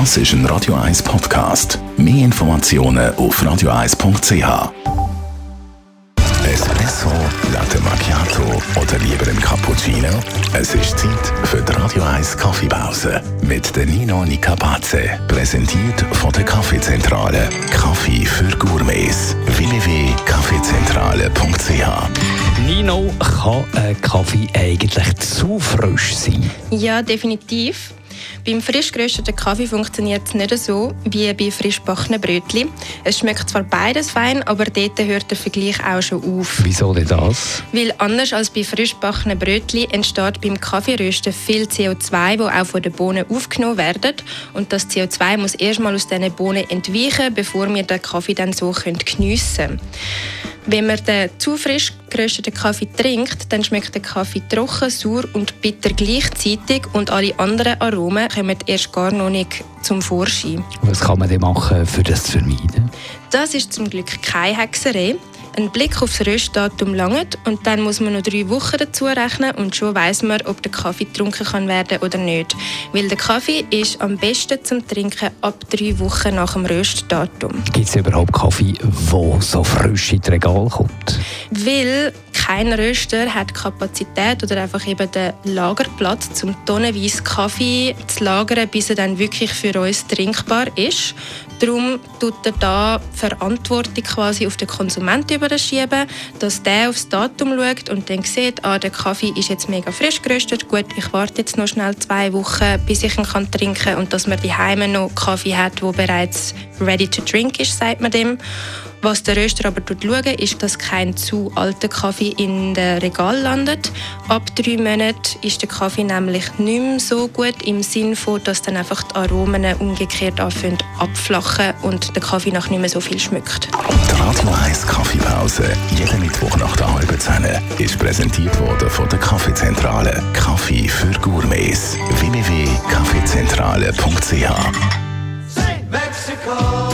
Das ist ein Radio 1 Podcast. Mehr Informationen auf radio1.ch. Espresso, Latte Macchiato oder lieber ein Cappuccino? Es ist Zeit für die Radio 1 Kaffeepause mit der Nino Nicapace. Präsentiert von der Kaffeezentrale. Kaffee für Gourmets. www.kaffeezentrale.ch Nino, kann ein Kaffee eigentlich zu frisch sein? Ja, definitiv. Beim frisch gerösteten Kaffee funktioniert es nicht so wie bei frisch gebackenen Brötchen. Es schmeckt zwar beides fein, aber dort hört der Vergleich auch schon auf. Wieso denn das? Weil anders als bei frisch gebackenen Brötchen entsteht beim Kaffeerösten viel CO2, das auch von den Bohnen aufgenommen werden. Und das CO2 muss erstmal aus diesen Bohnen entweichen, bevor wir den Kaffee dann so geniessen können. Wenn man den zu frisch gerösteten Kaffee trinkt, dann schmeckt der Kaffee trocken, sauer und bitter gleichzeitig und alle anderen Aromen kommen erst gar noch nicht zum Vorschein. Was kann man denn machen, für das zu vermeiden? Das ist zum Glück keine Hexerei. Ein Blick aufs Röstdatum langt und dann muss man noch drei Wochen dazu rechnen und schon weiß man, ob der Kaffee getrunken kann werden oder nicht. Weil der Kaffee ist am besten zum Trinken ab drei Wochen nach dem Röstdatum. Gibt es überhaupt Kaffee, der so frisch in Regal kommt? Weil kein Röster hat Kapazität oder einfach eben den Lagerplatz, zum tonnenweise Kaffee zu lagern, bis er dann wirklich für uns trinkbar ist. Darum tut er da Verantwortung quasi auf den Konsumenten überschieben, dass der aufs Datum schaut und dann sieht, ah, der Kaffee ist jetzt mega frisch geröstet, gut, ich warte jetzt noch schnell zwei Wochen, bis ich ihn kann trinken kann und dass man die Heime noch Kaffee hat, wo bereits ready to drink ist, sagt man dem. Was der Röster aber schaut, ist, dass kein zu alter Kaffee in den Regal landet. Ab drei Monaten ist der Kaffee nämlich nicht mehr so gut, im Sinne von, dass dann einfach die Aromen umgekehrt anfangen abflachen und der Kaffee nach nicht mehr so viel schmeckt. Die Radio 1 Kaffeepause, jeden Mittwoch nach der halben Zehn, ist präsentiert worden von der Kaffeezentrale. Kaffee für Gourmets. www.kaffeezentrale.ch